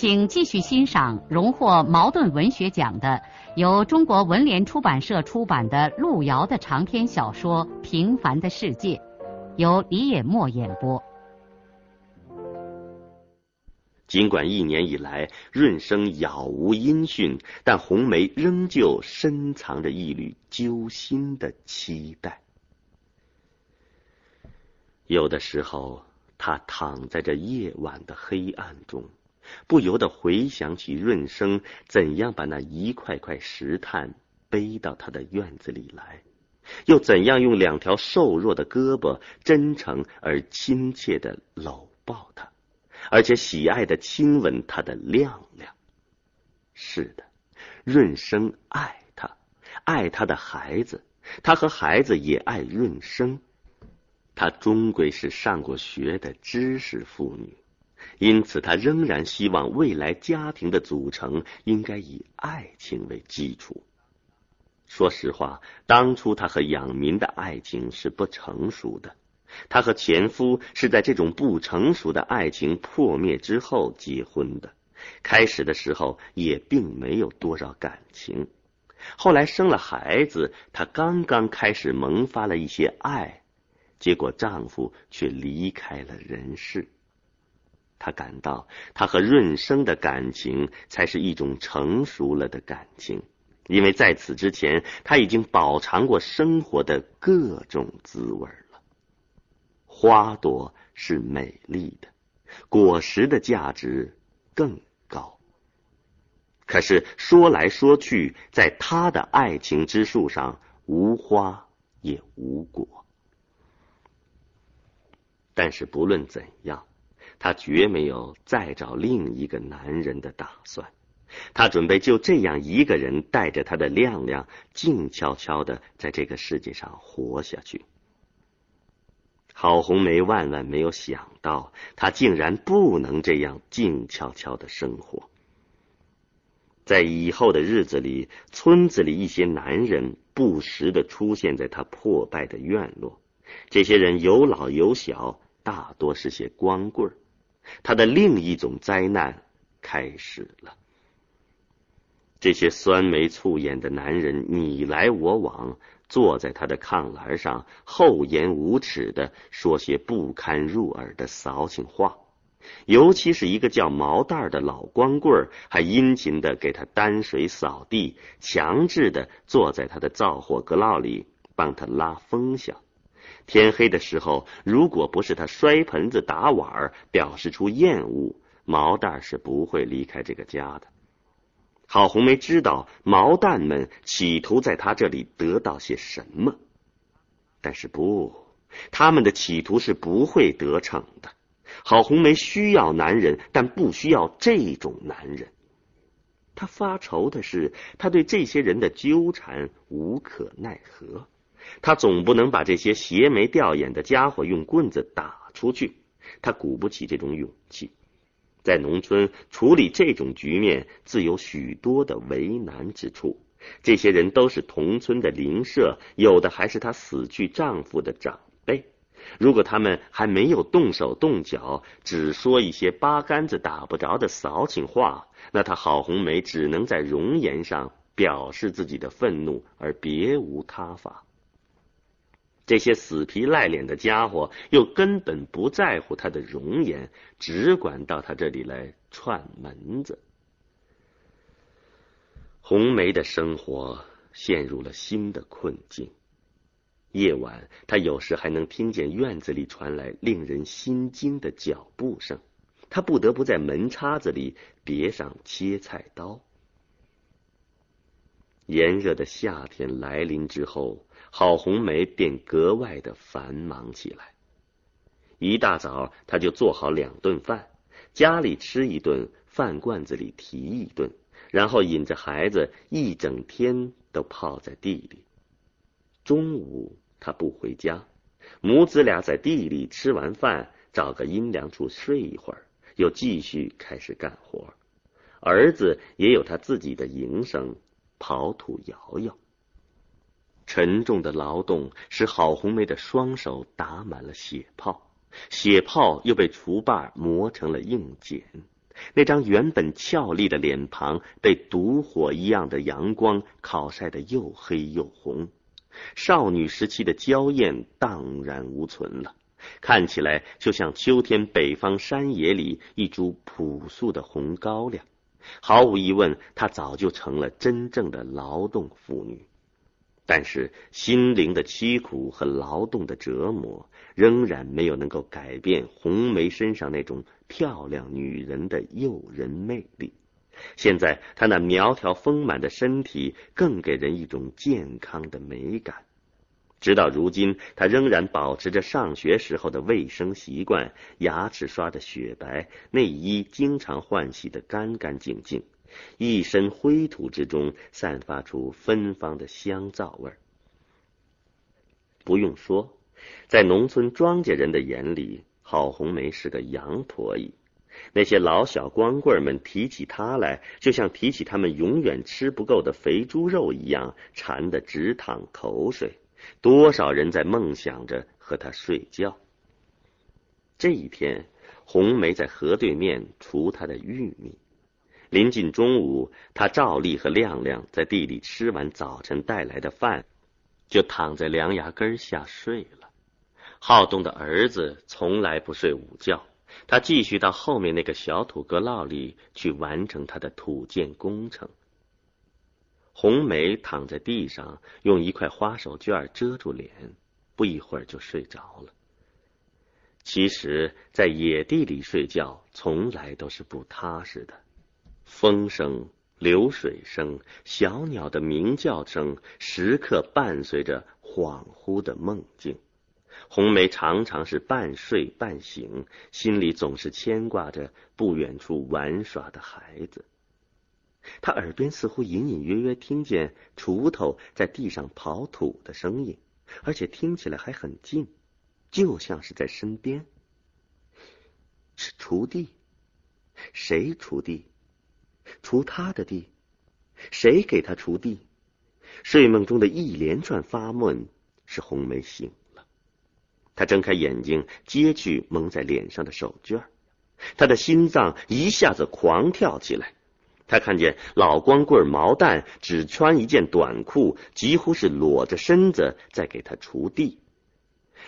请继续欣赏荣获茅盾文学奖的、由中国文联出版社出版的路遥的长篇小说《平凡的世界》，由李野墨演播。尽管一年以来润生杳无音讯，但红梅仍旧深藏着一缕揪心的期待。有的时候。他躺在这夜晚的黑暗中，不由得回想起润生怎样把那一块块石炭背到他的院子里来，又怎样用两条瘦弱的胳膊真诚而亲切的搂抱他，而且喜爱的亲吻他的亮亮。是的，润生爱他，爱他的孩子，他和孩子也爱润生。她终归是上过学的知识妇女，因此她仍然希望未来家庭的组成应该以爱情为基础。说实话，当初她和养民的爱情是不成熟的，她和前夫是在这种不成熟的爱情破灭之后结婚的。开始的时候也并没有多少感情，后来生了孩子，她刚刚开始萌发了一些爱。结果，丈夫却离开了人世。他感到，他和润生的感情才是一种成熟了的感情，因为在此之前，他已经饱尝过生活的各种滋味了。花朵是美丽的，果实的价值更高。可是说来说去，在他的爱情之树上，无花也无果。但是不论怎样，她绝没有再找另一个男人的打算。她准备就这样一个人带着她的亮亮，静悄悄的在这个世界上活下去。郝红梅万万没有想到，他竟然不能这样静悄悄的生活。在以后的日子里，村子里一些男人不时的出现在他破败的院落，这些人有老有小。大多是些光棍儿，他的另一种灾难开始了。这些酸眉醋眼的男人你来我往，坐在他的炕栏上，厚颜无耻的说些不堪入耳的骚情话。尤其是一个叫毛蛋儿的老光棍，还殷勤的给他担水扫地，强制的坐在他的灶火阁烙里帮他拉风箱。天黑的时候，如果不是他摔盆子打碗表示出厌恶，毛蛋是不会离开这个家的。郝红梅知道毛蛋们企图在他这里得到些什么，但是不，他们的企图是不会得逞的。郝红梅需要男人，但不需要这种男人。他发愁的是，他对这些人的纠缠无可奈何。他总不能把这些邪眉吊眼的家伙用棍子打出去，他鼓不起这种勇气。在农村处理这种局面，自有许多的为难之处。这些人都是同村的邻舍，有的还是她死去丈夫的长辈。如果他们还没有动手动脚，只说一些八竿子打不着的骚情话，那她郝红梅只能在容颜上表示自己的愤怒，而别无他法。这些死皮赖脸的家伙又根本不在乎他的容颜，只管到他这里来串门子。红梅的生活陷入了新的困境。夜晚，他有时还能听见院子里传来令人心惊的脚步声，他不得不在门叉子里别上切菜刀。炎热的夏天来临之后。郝红梅便格外的繁忙起来。一大早，她就做好两顿饭，家里吃一顿，饭罐子里提一顿，然后引着孩子一整天都泡在地里。中午他不回家，母子俩在地里吃完饭，找个阴凉处睡一会儿，又继续开始干活。儿子也有他自己的营生，刨土摇摇。沉重的劳动使郝红梅的双手打满了血泡，血泡又被锄把磨成了硬茧。那张原本俏丽的脸庞被毒火一样的阳光烤晒得又黑又红，少女时期的娇艳荡然无存了，看起来就像秋天北方山野里一株朴素的红高粱。毫无疑问，她早就成了真正的劳动妇女。但是心灵的凄苦和劳动的折磨，仍然没有能够改变红梅身上那种漂亮女人的诱人魅力。现在她那苗条丰满的身体，更给人一种健康的美感。直到如今，他仍然保持着上学时候的卫生习惯，牙齿刷得雪白，内衣经常换洗得干干净净。一身灰土之中，散发出芬芳的香皂味儿。不用说，在农村庄稼人的眼里，郝红梅是个洋婆姨。那些老小光棍们提起她来，就像提起他们永远吃不够的肥猪肉一样，馋得直淌口水。多少人在梦想着和他睡觉。这一天，红梅在河对面锄她的玉米。临近中午，他照例和亮亮在地里吃完早晨带来的饭，就躺在梁牙根下睡了。好动的儿子从来不睡午觉，他继续到后面那个小土阁涝里去完成他的土建工程。红梅躺在地上，用一块花手绢遮住脸，不一会儿就睡着了。其实，在野地里睡觉，从来都是不踏实的。风声、流水声、小鸟的鸣叫声，时刻伴随着恍惚的梦境。红梅常常是半睡半醒，心里总是牵挂着不远处玩耍的孩子。他耳边似乎隐隐约约听见锄头在地上刨土的声音，而且听起来还很近，就像是在身边。是锄地？谁锄地？锄他的地，谁给他锄地？睡梦中的一连串发问，使红梅醒了。他睁开眼睛，揭去蒙在脸上的手绢他的心脏一下子狂跳起来。他看见老光棍毛蛋只穿一件短裤，几乎是裸着身子在给他锄地。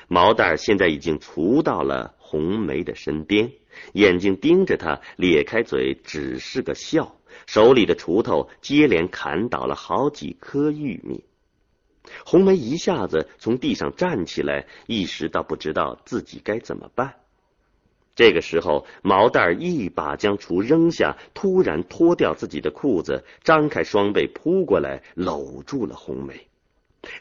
毛蛋现在已经锄到了红梅的身边。眼睛盯着他，咧开嘴，只是个笑。手里的锄头接连砍倒了好几颗玉米。红梅一下子从地上站起来，一时倒不知道自己该怎么办。这个时候，毛蛋儿一把将锄扔下，突然脱掉自己的裤子，张开双臂扑过来，搂住了红梅。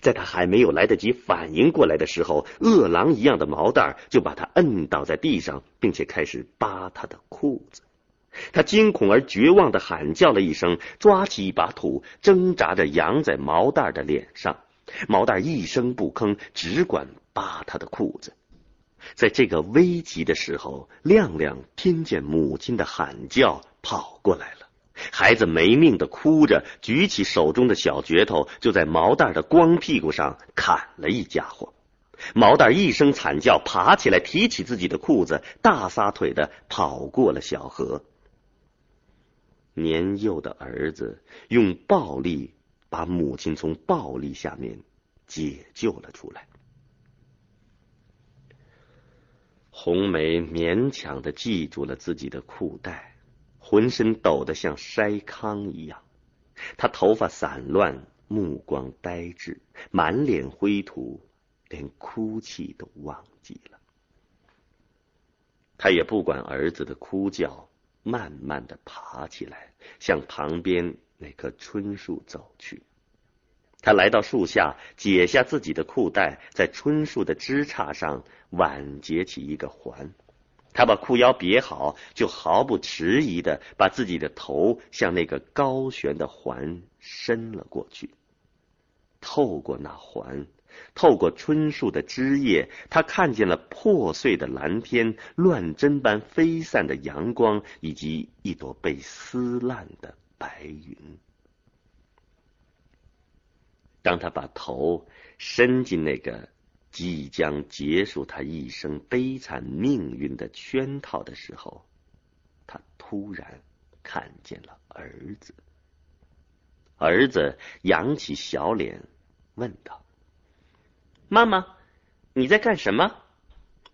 在他还没有来得及反应过来的时候，饿狼一样的毛蛋儿就把他摁倒在地上，并且开始扒他的裤子。他惊恐而绝望的喊叫了一声，抓起一把土，挣扎着扬在毛蛋儿的脸上。毛蛋儿一声不吭，只管扒他的裤子。在这个危急的时候，亮亮听见母亲的喊叫，跑过来了。孩子没命的哭着，举起手中的小镢头，就在毛蛋的光屁股上砍了一家伙。毛蛋一声惨叫，爬起来，提起自己的裤子，大撒腿的跑过了小河。年幼的儿子用暴力把母亲从暴力下面解救了出来。红梅勉强的系住了自己的裤带。浑身抖得像筛糠一样，她头发散乱，目光呆滞，满脸灰土，连哭泣都忘记了。他也不管儿子的哭叫，慢慢的爬起来，向旁边那棵春树走去。他来到树下，解下自己的裤带，在椿树的枝杈上挽结起一个环。他把裤腰别好，就毫不迟疑的把自己的头向那个高悬的环伸了过去。透过那环，透过椿树的枝叶，他看见了破碎的蓝天、乱针般飞散的阳光，以及一朵被撕烂的白云。当他把头伸进那个……即将结束他一生悲惨命运的圈套的时候，他突然看见了儿子。儿子扬起小脸，问道：“妈妈，你在干什么？”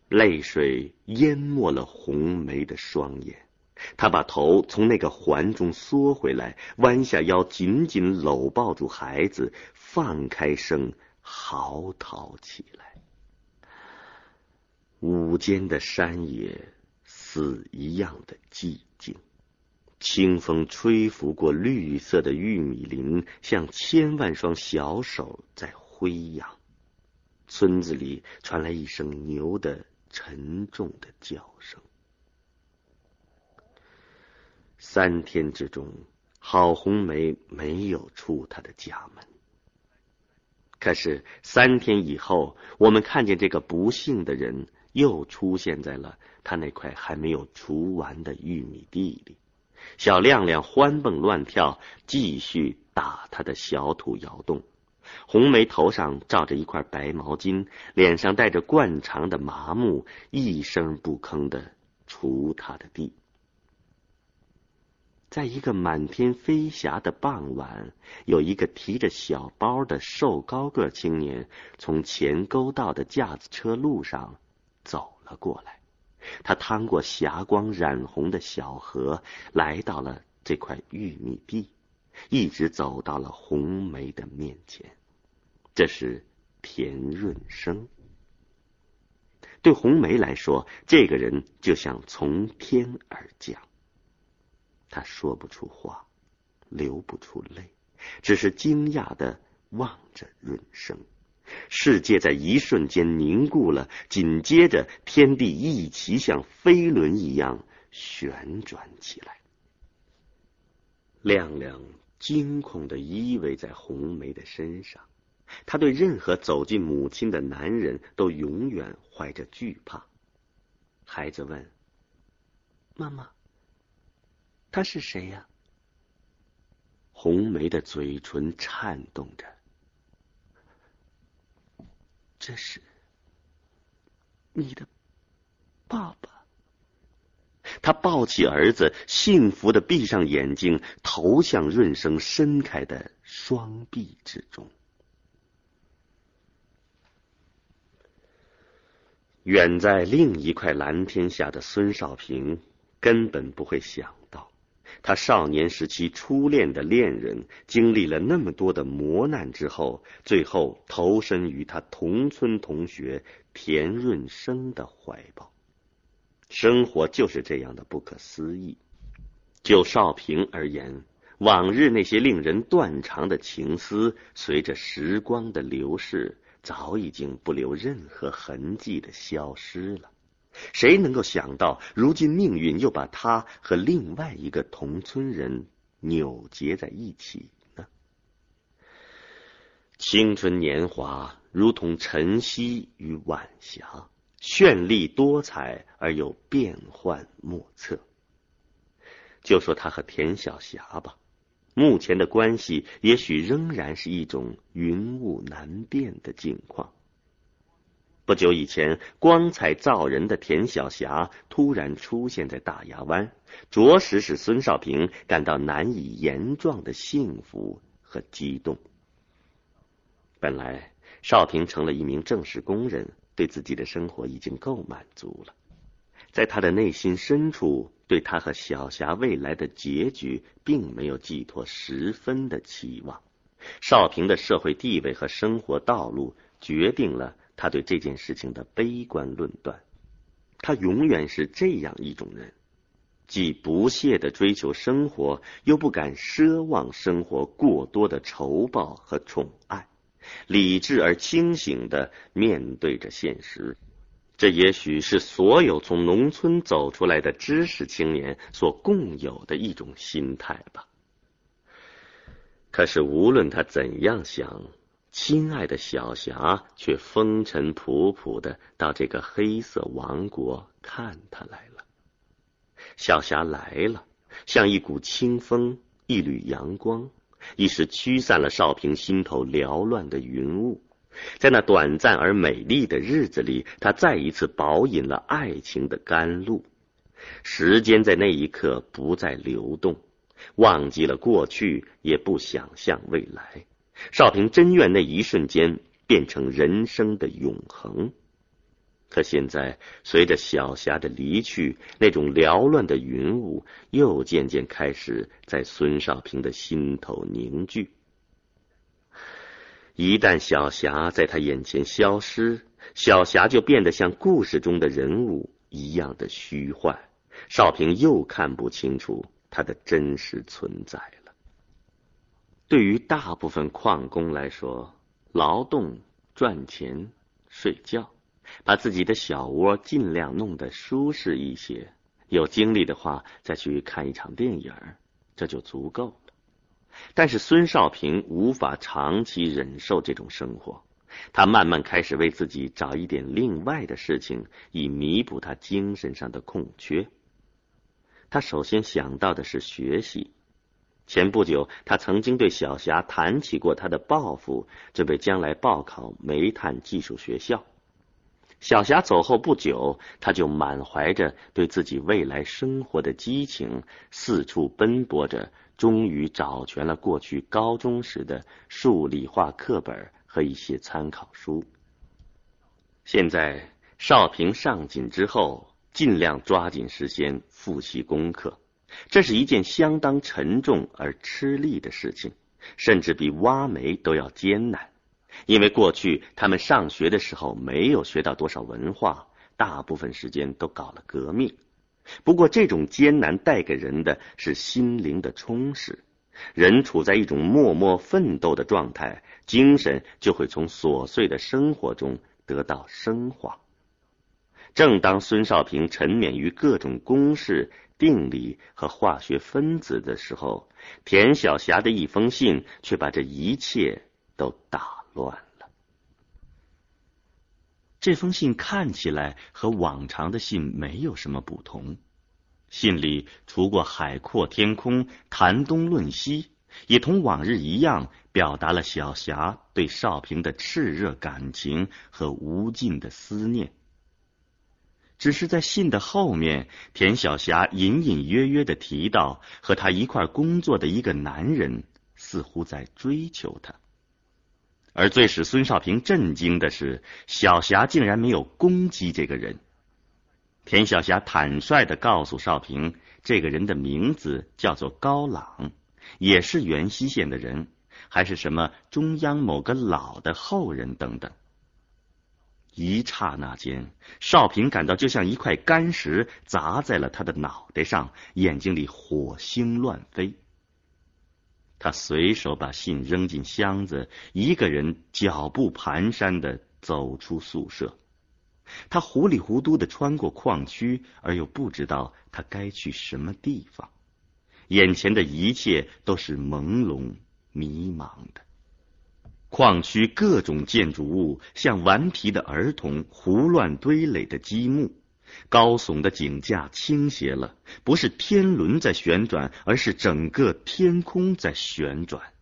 泪水淹没了红梅的双眼，他把头从那个环中缩回来，弯下腰，紧紧搂抱住孩子，放开声嚎啕起来。午间的山野死一样的寂静，清风吹拂过绿色的玉米林，像千万双小手在挥扬。村子里传来一声牛的沉重的叫声。三天之中，郝红梅没有出她的家门。可是三天以后，我们看见这个不幸的人。又出现在了他那块还没有除完的玉米地里，小亮亮欢蹦乱跳，继续打他的小土窑洞。红梅头上罩着一块白毛巾，脸上带着惯常的麻木，一声不吭的锄他的地。在一个满天飞霞的傍晚，有一个提着小包的瘦高个青年从前沟道的架子车路上。走了过来，他趟过霞光染红的小河，来到了这块玉米地，一直走到了红梅的面前。这是田润生。对红梅来说，这个人就像从天而降。他说不出话，流不出泪，只是惊讶的望着润生。世界在一瞬间凝固了，紧接着天地一齐像飞轮一样旋转起来。亮亮惊恐的依偎在红梅的身上，他对任何走进母亲的男人都永远怀着惧怕。孩子问：“妈妈，他是谁呀？”红梅的嘴唇颤动着。这是你的爸爸。他抱起儿子，幸福的闭上眼睛，投向润生伸开的双臂之中。远在另一块蓝天下的孙少平，根本不会想。他少年时期初恋的恋人，经历了那么多的磨难之后，最后投身于他同村同学田润生的怀抱。生活就是这样的不可思议。就少平而言，往日那些令人断肠的情思，随着时光的流逝，早已经不留任何痕迹的消失了。谁能够想到，如今命运又把他和另外一个同村人扭结在一起呢？青春年华如同晨曦与晚霞，绚丽多彩而又变幻莫测。就说他和田晓霞吧，目前的关系也许仍然是一种云雾难辨的境况。不久以前，光彩照人的田晓霞突然出现在大牙湾，着实使孙少平感到难以言状的幸福和激动。本来，少平成了一名正式工人，对自己的生活已经够满足了。在他的内心深处，对他和小霞未来的结局，并没有寄托十分的期望。少平的社会地位和生活道路，决定了。他对这件事情的悲观论断，他永远是这样一种人，既不懈的追求生活，又不敢奢望生活过多的酬报和宠爱，理智而清醒的面对着现实，这也许是所有从农村走出来的知识青年所共有的一种心态吧。可是无论他怎样想，亲爱的小霞却风尘仆仆的到这个黑色王国看他来了。小霞来了，像一股清风，一缕阳光，一时驱散了少平心头缭乱的云雾。在那短暂而美丽的日子里，他再一次饱饮了爱情的甘露。时间在那一刻不再流动，忘记了过去，也不想象未来。少平真愿那一瞬间变成人生的永恒。可现在，随着小霞的离去，那种缭乱的云雾又渐渐开始在孙少平的心头凝聚。一旦小霞在他眼前消失，小霞就变得像故事中的人物一样的虚幻，少平又看不清楚他的真实存在了。对于大部分矿工来说，劳动、赚钱、睡觉。把自己的小窝尽量弄得舒适一些，有精力的话再去看一场电影，这就足够了。但是孙少平无法长期忍受这种生活，他慢慢开始为自己找一点另外的事情，以弥补他精神上的空缺。他首先想到的是学习。前不久，他曾经对小霞谈起过他的抱负，准备将来报考煤炭技术学校。小霞走后不久，他就满怀着对自己未来生活的激情，四处奔波着，终于找全了过去高中时的数理化课本和一些参考书。现在少平上紧之后，尽量抓紧时间复习功课，这是一件相当沉重而吃力的事情，甚至比挖煤都要艰难。因为过去他们上学的时候没有学到多少文化，大部分时间都搞了革命。不过这种艰难带给人的是心灵的充实，人处在一种默默奋斗的状态，精神就会从琐碎的生活中得到升华。正当孙少平沉湎于各种公式、定理和化学分子的时候，田晓霞的一封信却把这一切都打。乱了。这封信看起来和往常的信没有什么不同。信里除过海阔天空、谈东论西，也同往日一样，表达了小霞对少平的炽热感情和无尽的思念。只是在信的后面，田小霞隐隐约约的提到，和他一块工作的一个男人似乎在追求他。而最使孙少平震惊的是，小霞竟然没有攻击这个人。田小霞坦率的告诉少平，这个人的名字叫做高朗，也是元溪县的人，还是什么中央某个老的后人等等。一刹那间，少平感到就像一块干石砸在了他的脑袋上，眼睛里火星乱飞。他随手把信扔进箱子，一个人脚步蹒跚的走出宿舍。他糊里糊涂的穿过矿区，而又不知道他该去什么地方。眼前的一切都是朦胧迷茫的。矿区各种建筑物像顽皮的儿童胡乱堆垒的积木。高耸的井架倾斜了，不是天轮在旋转，而是整个天空在旋转。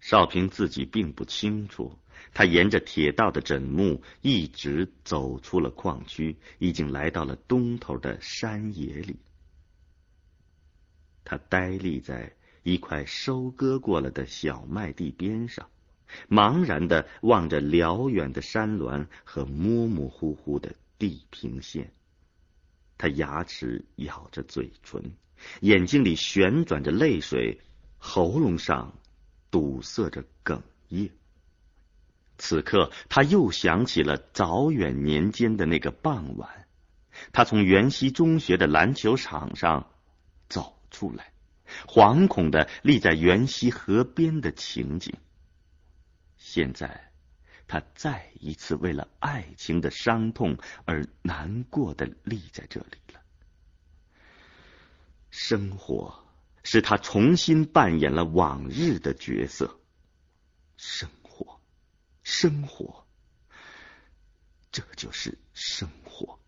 少平自己并不清楚，他沿着铁道的枕木一直走出了矿区，已经来到了东头的山野里。他呆立在一块收割过了的小麦地边上。茫然的望着辽远的山峦和模模糊糊的地平线，他牙齿咬着嘴唇，眼睛里旋转着泪水，喉咙上堵塞着哽咽。此刻，他又想起了早远年间的那个傍晚，他从元溪中学的篮球场上走出来，惶恐的立在元溪河边的情景。现在，他再一次为了爱情的伤痛而难过的立在这里了。生活使他重新扮演了往日的角色。生活，生活，这就是生活。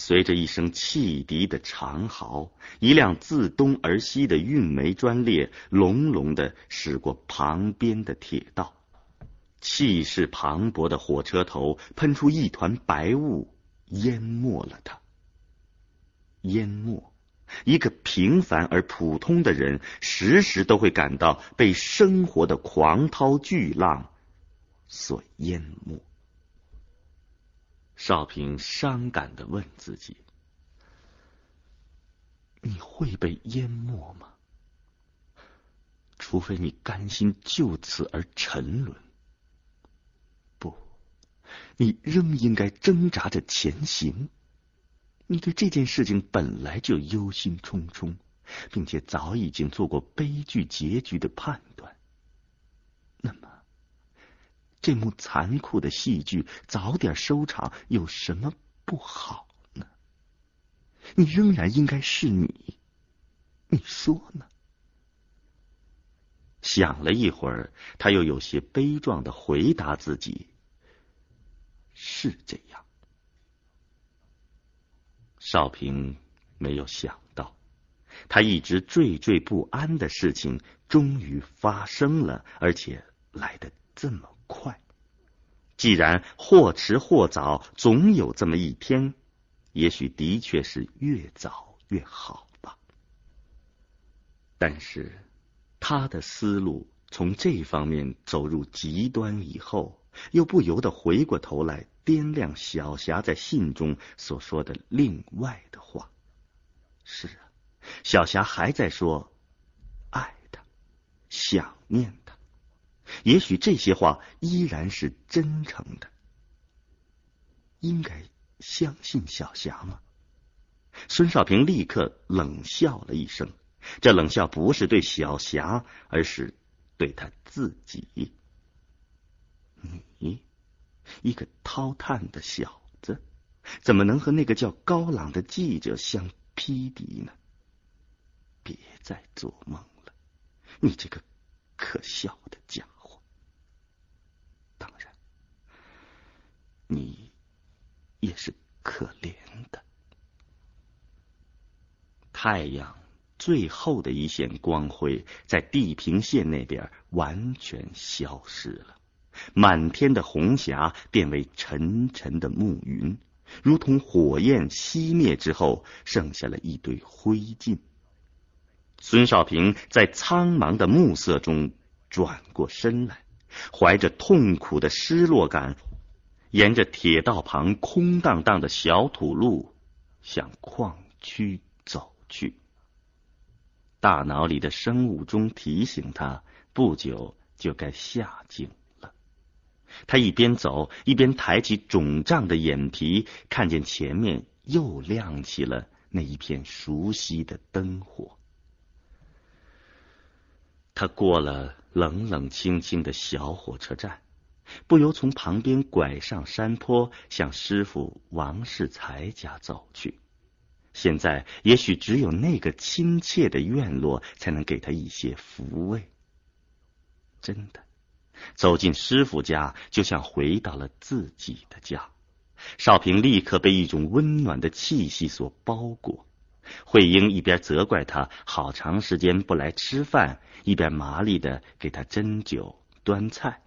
随着一声汽笛的长嚎，一辆自东而西的运煤专列隆隆的驶过旁边的铁道，气势磅礴的火车头喷出一团白雾，淹没了他。淹没一个平凡而普通的人，时时都会感到被生活的狂涛巨浪所淹没。少平伤感的问自己：“你会被淹没吗？除非你甘心就此而沉沦。不，你仍应该挣扎着前行。你对这件事情本来就忧心忡忡，并且早已经做过悲剧结局的判断。”这幕残酷的戏剧早点收场有什么不好呢？你仍然应该是你，你说呢？想了一会儿，他又有些悲壮的回答自己：“是这样。”少平没有想到，他一直惴惴不安的事情终于发生了，而且来得这么。快，既然或迟或早，总有这么一天，也许的确是越早越好吧。但是，他的思路从这方面走入极端以后，又不由得回过头来掂量小霞在信中所说的另外的话。是啊，小霞还在说爱他，想念他。也许这些话依然是真诚的，应该相信小霞吗？孙少平立刻冷笑了一声，这冷笑不是对小霞，而是对他自己。你一个掏炭的小子，怎么能和那个叫高朗的记者相匹敌呢？别再做梦了，你这个可笑的家伙！你也是可怜的。太阳最后的一线光辉在地平线那边完全消失了，满天的红霞变为沉沉的暮云，如同火焰熄灭之后剩下了一堆灰烬。孙少平在苍茫的暮色中转过身来，怀着痛苦的失落感。沿着铁道旁空荡荡的小土路向矿区走去，大脑里的生物钟提醒他，不久就该下井了。他一边走一边抬起肿胀的眼皮，看见前面又亮起了那一片熟悉的灯火。他过了冷冷清清的小火车站。不由从旁边拐上山坡，向师傅王世才家走去。现在也许只有那个亲切的院落，才能给他一些抚慰。真的，走进师傅家，就像回到了自己的家。少平立刻被一种温暖的气息所包裹。慧英一边责怪他好长时间不来吃饭，一边麻利的给他斟酒端菜。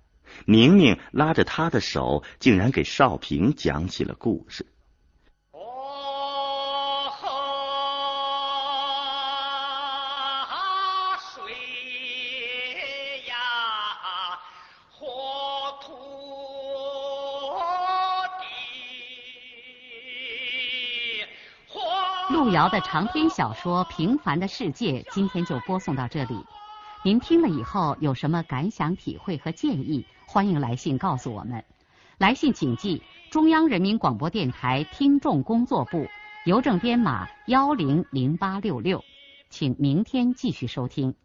明明拉着他的手，竟然给少平讲起了故事。哦，水呀，火土地。路遥的长篇小说《平凡的世界》，今天就播送到这里。您听了以后有什么感想、体会和建议？欢迎来信告诉我们。来信请寄中央人民广播电台听众工作部，邮政编码幺零零八六六。请明天继续收听。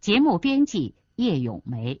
节目编辑叶咏梅。